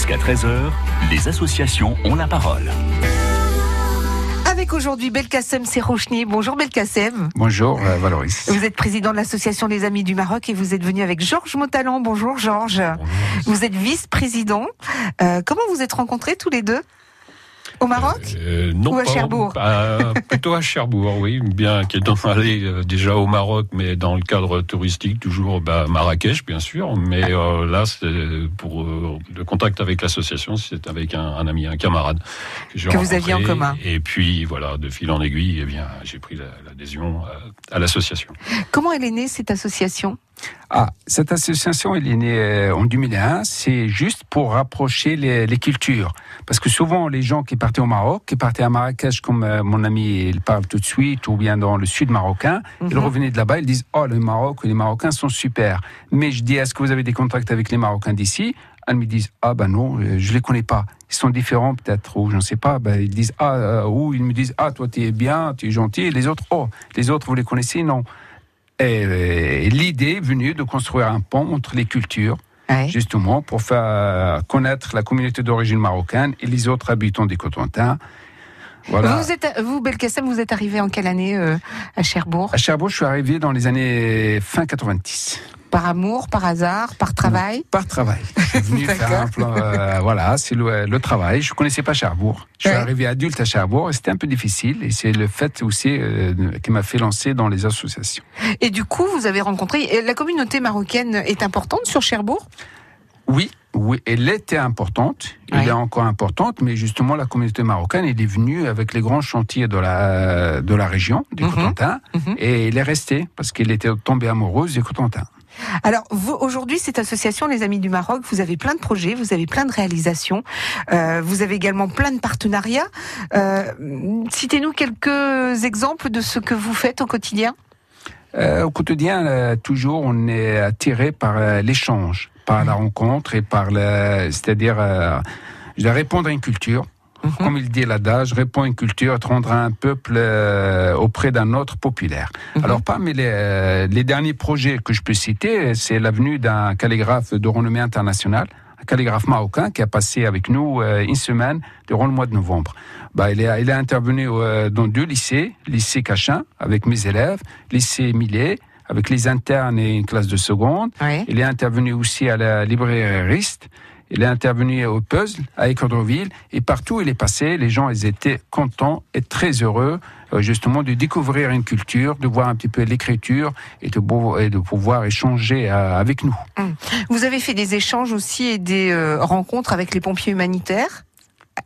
Jusqu'à 13h, les associations ont la parole. Avec aujourd'hui Belkacem Serrochni. Bonjour Belkacem. Bonjour euh, Valoris. Vous êtes président de l'association des Amis du Maroc et vous êtes venu avec Georges Motalan. Bonjour Georges. Vous êtes vice-président. Euh, comment vous êtes rencontrés tous les deux? Au Maroc euh, non, Ou à pas- Cherbourg pas- Plutôt à Cherbourg, oui. Bien qu'étant allé euh, déjà au Maroc, mais dans le cadre touristique, toujours bah, Marrakech, bien sûr. Mais euh, là, c'est pour euh, le contact avec l'association, c'est avec un, un ami, un camarade Que vous aviez en commun. Et puis voilà, de fil en aiguille, eh bien, j'ai pris la- l'adhésion à, à l'association. Comment elle est née cette association? Ah, cette association, elle est née euh, en 2001. C'est juste pour rapprocher les, les cultures. Parce que souvent, les gens qui partaient au Maroc, qui partaient à Marrakech, comme euh, mon ami il parle tout de suite, ou bien dans le sud marocain, ils Mhm. revenaient de là-bas, ils disent Oh, le Maroc, les Marocains sont super. Mais je dis Est-ce que vous avez des contacts avec les Marocains d'ici? Elles me disent Ah, ben non, euh, je les connais pas. Ils sont différents peut-être, ou je ne sais pas. Ben, ils disent Ah, euh, ou ils me disent Ah, toi, tu es bien, tu es gentil. Et les autres Oh, les autres, vous les connaissez? Non. Et, euh, l'idée est venue de construire un pont entre les cultures, Ouais. justement, pour faire connaître la communauté d'origine marocaine et les autres habitants des Cotentins. Voilà. Vous, êtes, vous Belkacem, vous êtes arrivé en quelle année euh, à Cherbourg? À Cherbourg, je suis arrivé dans les années fin 90. Par amour, par hasard, par travail? Par travail. Je suis venu faire un plan. euh, voilà, c'est le, le travail. Je connaissais pas Cherbourg. Je suis Ouais. arrivé adulte à Cherbourg et c'était un peu difficile. Et c'est le fait aussi euh, qui m'a fait lancer dans les associations. Et du coup, vous avez rencontré. La communauté marocaine est importante sur Cherbourg? Oui, oui, elle était importante, elle est encore importante, mais justement la communauté marocaine elle est venue avec les grands chantiers de la de la région du Mhm. Cotentin Mhm. et elle est restée parce qu'elle était tombée amoureuse du Cotentin. Alors, vous, aujourd'hui, cette association, les Amis du Maroc, vous avez plein de projets, vous avez plein de réalisations, euh, vous avez également plein de partenariats. Euh, Citez-nous quelques exemples de ce que vous faites au quotidien. Euh, au quotidien, euh, toujours, on est attiré par l'échange, par la rencontre et par le, c'est-à-dire, euh, je vais répondre à une culture. Mhm. Comme il dit l'adage, répond une culture, te rendra un peuple euh, auprès d'un autre populaire. Mhm. Alors, parmi les, euh, les derniers projets que je peux citer, c'est la venue d'un calligraphe de renommée internationale, un calligraphe marocain qui a passé avec nous euh, une semaine durant le mois de novembre. Bah, il, est, il est intervenu dans deux lycées, lycée Cachin avec mes élèves, lycée Millet avec les internes et une classe de seconde. Oui. Il est intervenu aussi à la librairie Rist. Il est intervenu au puzzle à Écordoville et partout où il est passé, les gens ils étaient contents et très heureux euh, justement de découvrir une culture, de voir un petit peu l'écriture et de, beau- et de pouvoir échanger euh, avec nous. Vous avez fait des échanges aussi et des euh, rencontres avec les pompiers humanitaires?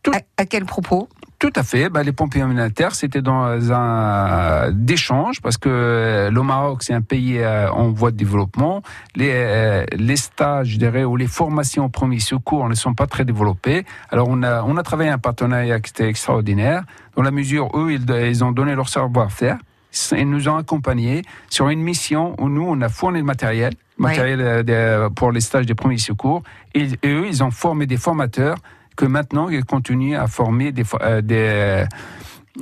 Tout- À, à quel propos? Tout à fait. Bah, les pompiers humanitaires, c'était dans un d'échange parce que le Maroc, c'est un pays euh, en voie de développement. Les, euh, les stages, je dirais, ou les formations au premier secours ne sont pas très développées. Alors, on a, on a travaillé un partenariat qui était extraordinaire. Dans la mesure où ils, ils ont donné leur savoir-faire, ils nous ont accompagnés sur une mission où nous, on a fourni le matériel, matériel euh, pour les stages des premiers secours. Et, et eux, ils ont formé des formateurs que maintenant, ils continuent à former des, fo- euh, des,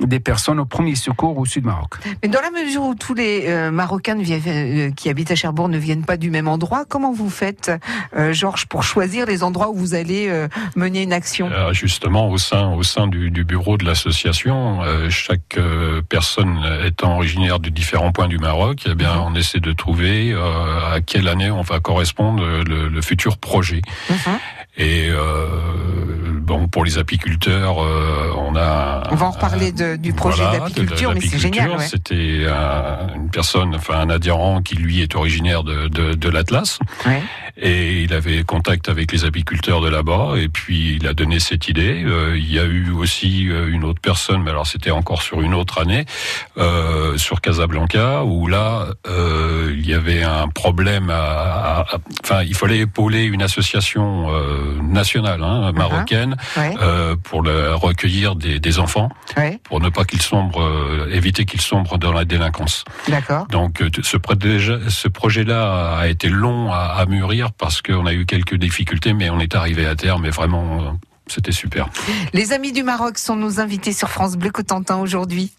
des personnes au premier secours au sud Maroc. Mais dans la mesure où tous les euh, Marocains ne viennent- euh, qui habitent à Cherbourg ne viennent pas du même endroit, comment vous faites, euh, Georges, pour choisir les endroits où vous allez euh, mener une action? Euh, justement, au sein, au sein du, du bureau de l'association, euh, chaque euh, personne étant originaire de différents points du Maroc, eh bien, on essaie de trouver euh, à quelle année on va correspondre le, le futur projet. Mhm. Et euh, bon, pour les apiculteurs, euh, on a. On va en reparler de- du projet Voilà, d'apiculture, mais c'est génial. ouais. C'était un- une personne, enfin un adhérent qui lui est originaire de, de, de l'Atlas. Ouais. Et il avait contact avec les apiculteurs de là-bas, et puis il a donné cette idée. Euh, il y a eu aussi euh, une autre personne, mais alors c'était encore sur une autre année, euh, sur Casablanca, où là, euh, il y avait un problème à... à- à- Enfin, il fallait épauler une association euh, nationale, hein, marocaine, Ouais. euh, pour le, recueillir des, des enfants, Ouais. pour ne pas qu'ils sombrent, euh, éviter qu'ils sombrent dans la délinquance. D'accord. Donc euh, ce, projet- ce projet-là a été long à, à mûrir parce qu'on a eu quelques difficultés, mais on est arrivé à terme et vraiment c'était super. Les amis du Maroc sont nos invités sur France Bleu Cotentin aujourd'hui.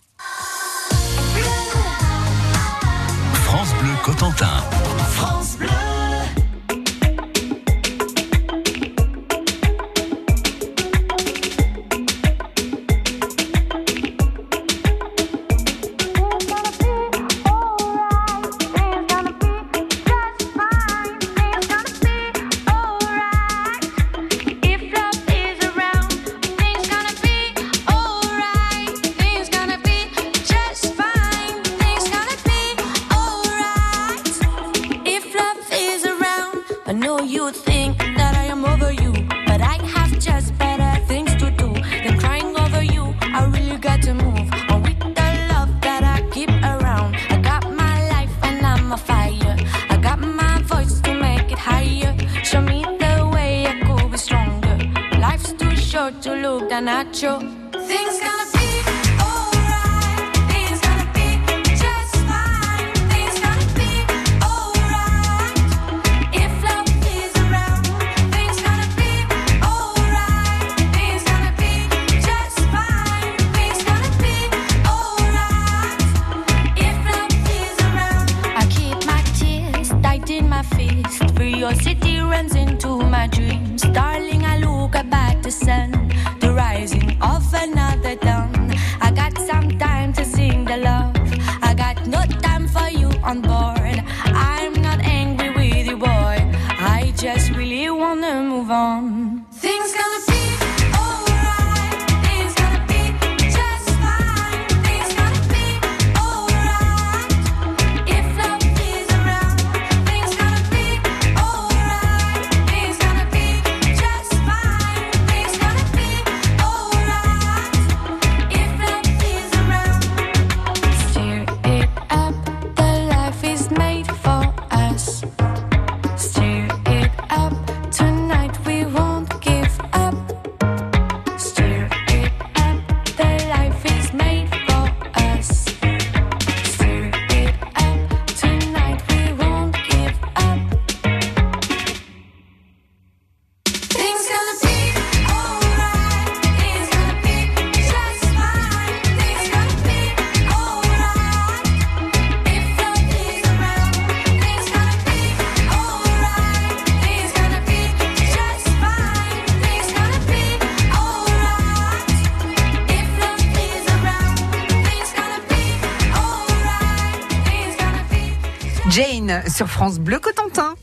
Sur France Bleu Cotentin.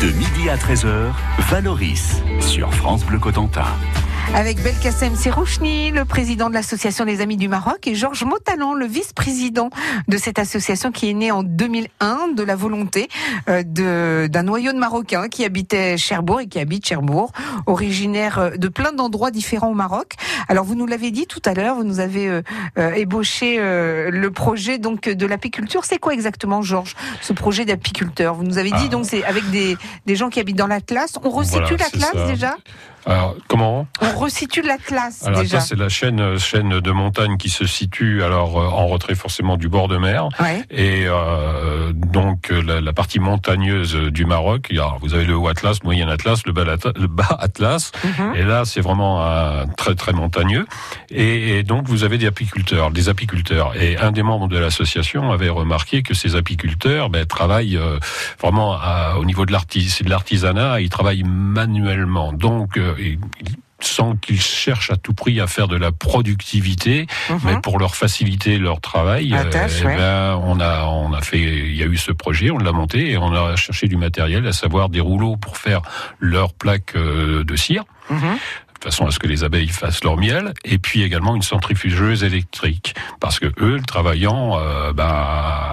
De midi à 13h, Valoris sur France Bleu Cotentin. Avec Belkacem Serouchni, le président de l'association des Amis du Maroc, et Georges Motalan, le vice-président de cette association qui est née en 2001 de la volonté euh, d'un noyau de Marocains qui habitait Cherbourg et qui habite Cherbourg, originaire euh, de plein d'endroits différents au Maroc. Alors vous nous l'avez dit tout à l'heure, vous nous avez euh, ébauché euh, le projet donc de l'apiculture. C'est quoi exactement, Georges, ce projet d'apiculteur? Vous nous avez dit Ah. donc c'est avec des, des gens qui habitent dans l'Atlas. On resitue Voilà, l'Atlas déjà? Alors, comment On resitue l'Atlas Alors c'est la chaîne, euh, chaîne de montagne qui se situe alors euh, en retrait forcément du bord de mer. Ouais. Et euh, donc euh, la, la partie montagneuse du Maroc, vous avez le haut Atlas, le moyen Atlas, le bas, Atlas- le bas Atlas, Mhm. et là c'est vraiment un très très montagneux. Et, et donc vous avez des apiculteurs, des apiculteurs. Et un des membres de l'association avait remarqué que ces apiculteurs ben, travaillent euh, vraiment à- au niveau de l'artis- de l'artisanat, ils travaillent manuellement. Donc euh, ils- sans qu'ils cherchent à tout prix à faire de la productivité, Mhm. mais pour leur faciliter leur travail, tâche, eh ouais. ben, on a on a fait, il y a eu ce projet, on l'a monté et on a cherché du matériel, à savoir des rouleaux pour faire leurs plaques euh, de cire. Mhm. Façon à ce que les abeilles fassent leur miel, et puis également une centrifugeuse électrique, parce que eux, travaillant euh, ben,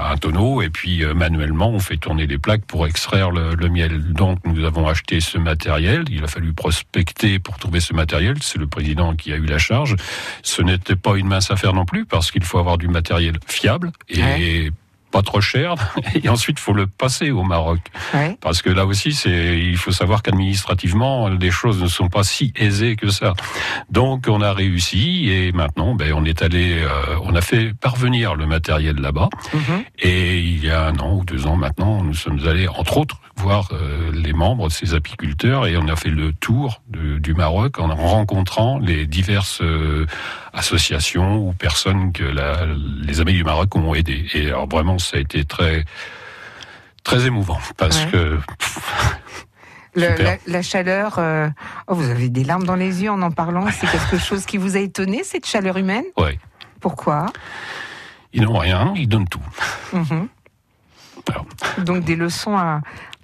un tonneau, et puis euh, manuellement, on fait tourner les plaques pour extraire le, miel. Donc nous avons acheté ce matériel, il a fallu prospecter pour trouver ce matériel, c'est le président qui a eu la charge. Ce n'était pas une mince affaire non plus, parce qu'il faut avoir du matériel fiable et. Pas trop cher, et ensuite il faut le passer au Maroc. Ouais. Parce que là aussi, c'est, il faut savoir qu'administrativement, les choses ne sont pas si aisées que ça. Donc, on a réussi et maintenant, ben, on est allé, euh, on a fait parvenir le matériel là-bas. Mhm. Et il y a un an ou deux ans maintenant, nous sommes allés, entre autres, voir euh, les membres de ces apiculteurs et on a fait le tour de- du Maroc en rencontrant les diverses euh, associations ou personnes que la- les amis du Maroc ont aidé. Et alors vraiment, ça a été très très émouvant parce Ouais. que Le- la, la chaleur, euh, oh, vous avez des larmes dans les yeux en en parlant. C'est quelque chose qui vous a étonné, cette chaleur humaine? Ouais, Pourquoi? Ils n'ont rien, ils donnent tout. Mhm. Alors, Donc des leçons à...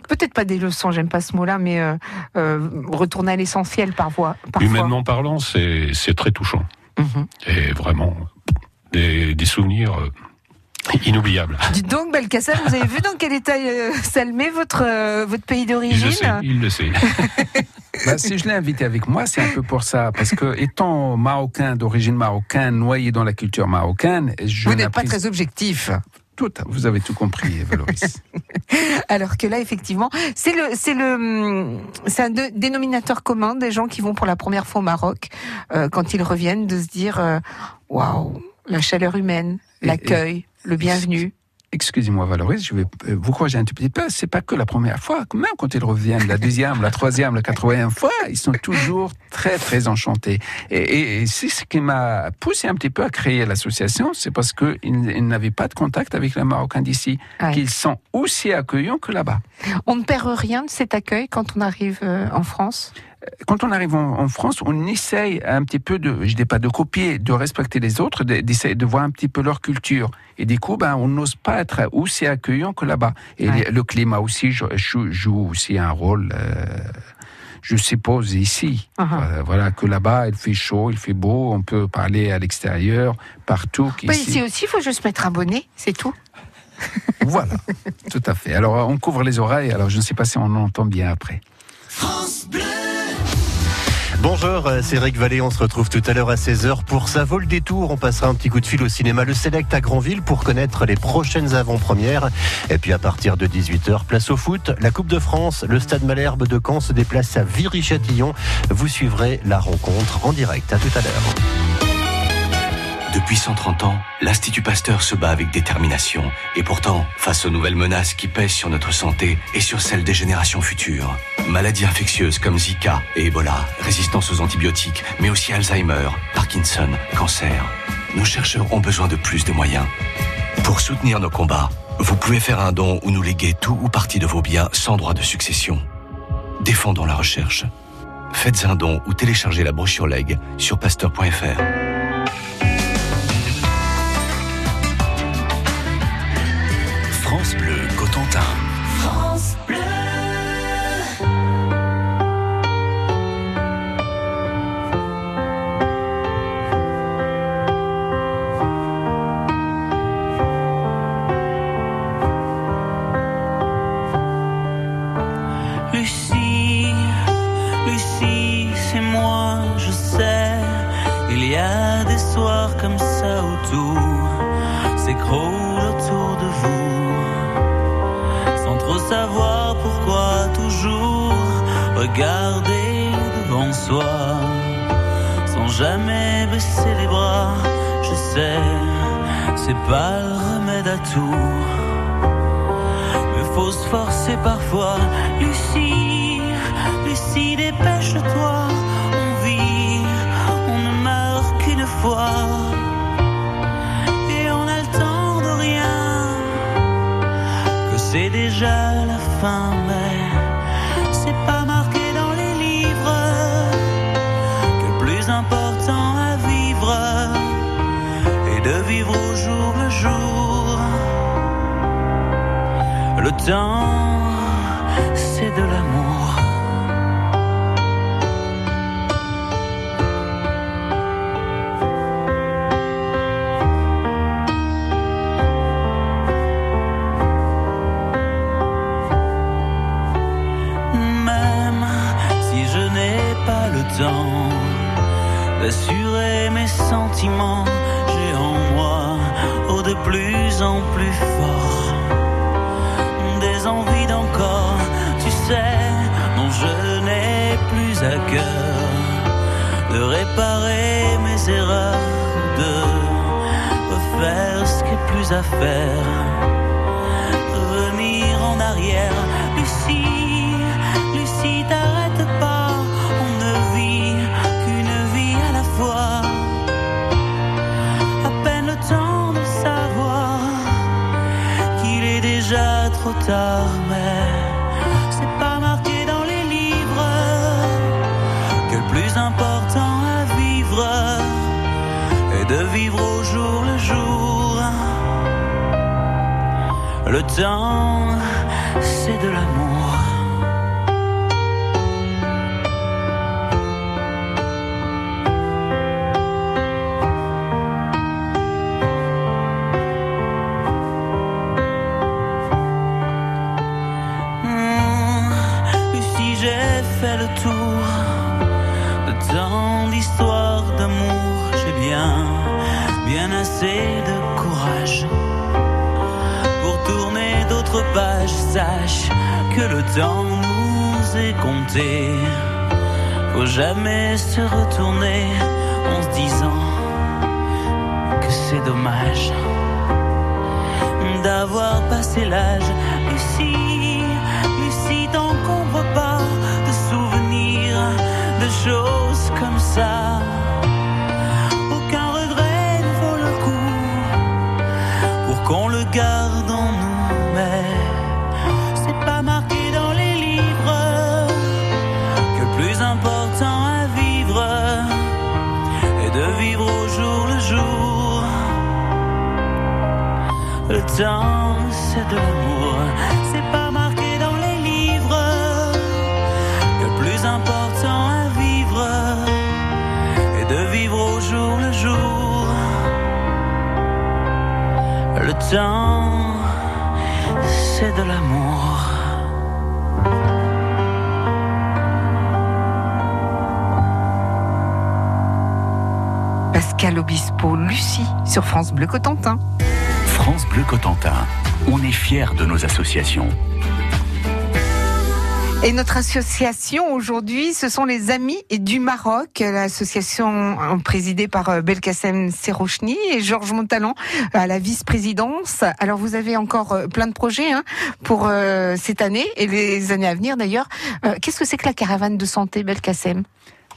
Peut-être pas des leçons, j'aime pas ce mot-là, mais euh, euh, retourner à l'essentiel parfois. parfois. humainement parlant, c'est c'est très touchant Mhm. et vraiment des, des souvenirs euh, inoubliables. Dites donc, Belkacem, vous avez vu dans quel état euh, Salmé, votre, euh, votre pays Il le d'origine sait, il le sait. Bah, si je l'ai invité avec moi, c'est un peu pour ça. Parce que, étant marocain, d'origine marocaine, noyé dans la culture marocaine, je Vous n'êtes pas très objectif. Tout, vous avez tout compris, Valoris. Alors que là, effectivement, c'est le, c'est le, hum, c'est un de- dénominateur commun des gens qui vont pour la première fois au Maroc, euh, quand ils reviennent, de se dire, euh, waouh, la chaleur humaine, l'accueil, le bienvenu. Excusez-moi, Valoris, je vais euh, vous corriger un tout petit peu. C'est pas que la première fois. Même quand ils reviennent, la deuxième, la troisième, la quatrième fois, ils sont toujours très, très enchantés. Et, et- et c'est ce qui m'a poussé un petit peu à créer l'association, c'est parce qu'ils ils n'avaient pas de contact avec les Marocains d'ici, Ouais. qu'ils sont aussi accueillants que là-bas. On ne perd rien de cet accueil quand on arrive euh, en France? Quand on arrive en, en France, on essaye un petit peu de, je dis pas de copier, de respecter les autres, de- d'essayer de voir un petit peu leur culture. Et du coup, ben, on n'ose pas être aussi accueillant que là-bas. Et Ouais. le, climat aussi joue, aussi un rôle, euh, je suppose, ici. Uh-huh. Voilà, Voilà, que là-bas, il fait chaud, il fait beau, on peut parler à l'extérieur, partout. Qu'ici. ici aussi, il faut juste mettre un bonnet, c'est tout. Voilà, tout à fait. Alors, on couvre les oreilles, alors je ne sais pas si on entend bien après. Bonjour, euh, c'est Eric Vallée. On se retrouve tout à l'heure à 16h pour Ça vaut le détour. On passera un petit coup de fil au cinéma Le Select à Granville pour connaître les prochaines avant-premières. Et puis à partir de 18h, place au foot. La Coupe de France, le Stade Malherbe de Caen se déplace à Viry-Châtillon. Vous suivrez la rencontre en direct. À tout à l'heure. Depuis 130 ans, l'Institut Pasteur se bat avec détermination. Et pourtant, face aux nouvelles menaces qui pèsent sur notre santé et sur celle des générations futures, maladies infectieuses comme Zika et Ebola, résistance aux antibiotiques, mais aussi Alzheimer, Parkinson, cancer, nos chercheurs ont besoin de plus de moyens. Pour soutenir nos combats, vous pouvez faire un don ou nous léguer tout ou partie de vos biens sans droit de succession. Défendons la recherche. Faites un don ou téléchargez la brochure Leg sur pasteur.fr. France Bleu Cotentin. Lucie, Lucie, c'est moi, je sais. Il y a des soirs comme ça où tout s'écroule regarder devant soi. Sans jamais baisser les bras, je sais, c'est pas le remède à tout. Mais faut se forcer parfois. Lucie, Lucie, dépêche-toi. On vit, on ne meurt qu'une fois. Et on temps de rien. Que c'est déjà la fin, Le temps, c'est de l'amour. Même si je n'ai pas le temps d'assurer mes sentiments, j'ai en moi, oh de plus en plus fort, de réparer mes erreurs, de refaire ce qui est plus à faire, revenir en arrière, Lucie, Lucie, t'arrête temps, c'est de l'amour. Faut jamais se retourner en se disant que c'est dommage d'avoir passé l'âge. Lucie, Lucie, tant qu'on voit pas de souvenirs, de choses comme ça. Aucun regret ne vaut le coup pour qu'on le garde temps, c'est de l'amour. Pascal Obispo, Lucie, sur France Bleu Cotentin. France Bleu Cotentin. On est fiers de nos associations. Et notre association aujourd'hui, ce sont les Amis du Maroc, l'association euh, présidée par euh, Belkacem Serrochni et Georges Montalan à la vice-présidence. Alors vous avez encore euh, plein de projets hein, pour euh, cette année et les années à venir d'ailleurs. Euh, Qu'est-ce que c'est que la caravane de santé Belkacem?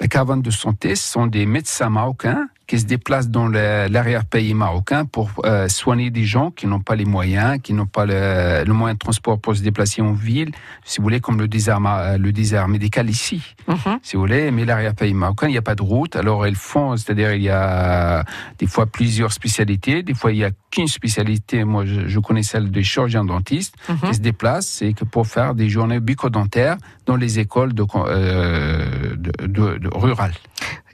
La caravane de santé, ce sont des médecins marocains qui se déplacent dans l'arrière-pays marocain pour euh, soigner des gens qui n'ont pas les moyens, qui n'ont pas le, le moyen de transport pour se déplacer en ville, si vous voulez, comme le désert, ma- le désert médical ici, Mhm. si vous voulez. Mais l'arrière-pays marocain, il n'y a pas de route. Alors, ils font, c'est-à-dire, il y a des fois plusieurs spécialités, des fois, il n'y a qu'une spécialité. Moi, je, je connais celle des chirurgiens dentistes qui se déplacent, c'est que pour faire des journées bucco-dentaires dans les écoles de, euh, de, de- de- rurales.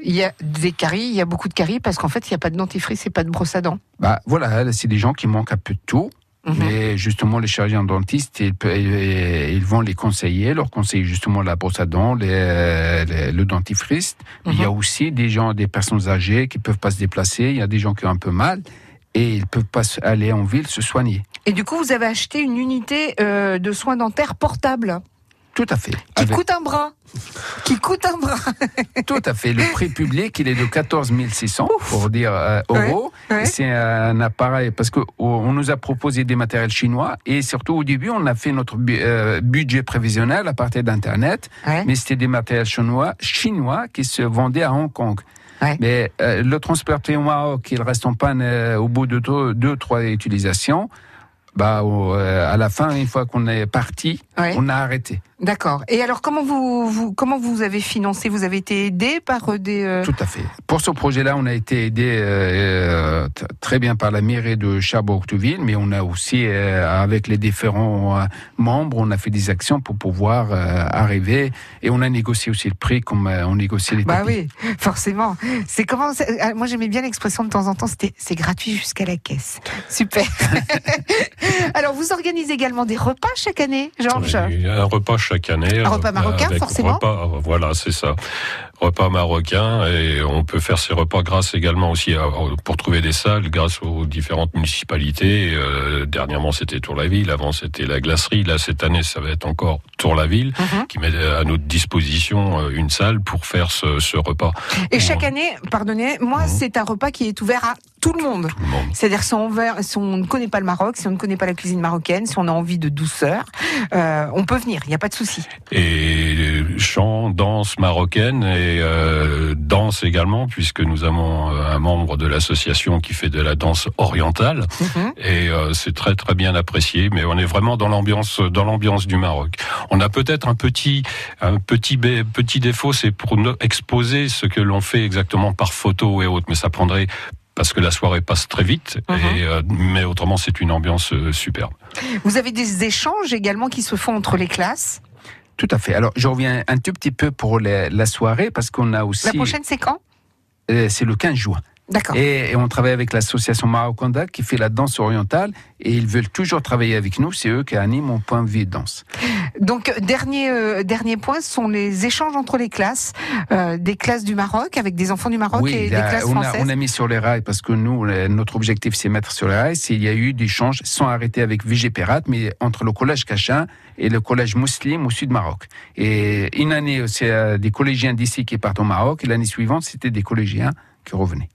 Il y a des caries, il y a beaucoup de caries parce qu'en fait il n'y a pas de dentifrice et pas de brosse à dents. Bah, voilà, c'est des gens qui manquent un peu de tout. Mhm. Mais justement, les chirurgiens dentistes, ils, ils- vont les conseiller, leur conseiller justement la brosse à dents, les- les- le dentifrice. Il y a Mhm. aussi des gens, des personnes âgées qui peuvent pas se déplacer. Il y a des gens qui ont un peu mal et ils peuvent pas aller en ville se soigner. Et du coup vous avez acheté une unité euh, de soins dentaires portable Tout à fait. qui Avec- coûte un bras. Qui coûte un bras. Tout à fait. Le prix public, il est de 14 600 pour dire euh, euros. Ouais, ouais. Et C'est un appareil parce que oh, nous a proposé des matériels chinois et surtout au début, on a fait notre bu- euh, budget prévisionnel à partir d'internet, Ouais. mais c'était des matériels chinois, chinois qui se vendaient à Hong Kong. Ouais. Mais euh, le transporté au Maroc, il reste en panne euh, au bout de deux, deux trois utilisations. Bah, euh, à la fin, une fois qu'on est parti, Ouais. on a arrêté. D'accord. Et alors comment vous, vous comment vous avez financé? Vous avez été aidé par euh, des euh, Tout à fait. Pour ce projet-là, on a été aidé euh, très bien par la mairie de Cherbourg-Octeville, mais on a aussi, euh, avec les différents membres, on a fait des actions pour pouvoir arriver et on a négocié aussi le prix comme on négocie les Bah tapis. oui, forcément. C'est comment ah, Moi j'aimais bien l'expression de temps en temps. C'était c'est gratuit jusqu'à la caisse. Super. vous organisez également des repas chaque année, Georges? Un repas chaque année. Un repas euh, marocain, avec forcément repas, voilà, c'est ça. Repas marocain et on peut faire ces repas grâce également aussi à- pour trouver des salles grâce aux différentes municipalités. Euh, dernièrement c'était Tour-la-Ville, avant c'était la glacerie. Là cette année ça va être encore Tour-la-Ville Mhm. qui met à notre disposition euh, une salle pour faire ce, ce repas. Et chaque année, pardonnez, moi Mhm. c'est un repas qui est ouvert à tout le monde. C'est-à-dire si on, veut- si on ne connaît pas le Maroc, si on ne connaît pas la cuisine marocaine, si on a envie de douceur, euh, on peut venir. Il n'y a pas de souci. et chant, danse marocaine et euh, danse également puisque nous avons euh, un membre de l'association qui fait de la danse orientale Mhm. et euh, c'est très très bien apprécié mais on est vraiment dans l'ambiance dans l'ambiance du Maroc. On a peut-être un petit un petit petit défaut c'est pour exposer ce que l'on fait exactement par photo et autres mais ça prendrait parce que la soirée passe très vite, Mhm. et, euh, mais autrement c'est une ambiance superbe. Vous avez des échanges également qui se font entre les classes? Tout à fait. Alors, je reviens un tout petit peu pour la, la soirée parce qu'on a aussi. La prochaine c'est quand? Euh, c'est le 15 juin. D'accord. Et, et on travaille avec l'association Maroconda qui fait la danse orientale et ils veulent toujours travailler avec nous. C'est eux qui animent mon point de de danse. Donc dernier euh, dernier point ce sont les échanges entre les classes, euh, des classes du Maroc avec des enfants du Maroc et des classes on, a, françaises. on a mis sur les rails parce que nous, notre objectif, c'est mettre sur les rails. Il y a eu des échanges sans arrêter avec Vigépérat, mais entre le collège Cachin et le collège Muslim au sud Maroc. Et une année, c'est euh, des collégiens d'ici qui partent au Maroc, et l'année suivante, c'était des collégiens qui revenaient.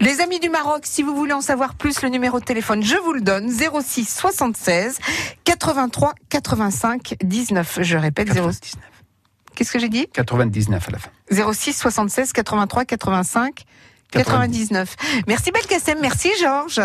Les amis du Maroc, si vous voulez en savoir plus, le numéro de téléphone, je vous le donne 06 76 83 85 19. Je répète 06. 99. Qu'est-ce que j'ai dit? 99 à la fin. 06 76 83 85 99. Merci Belkacem, merci Georges.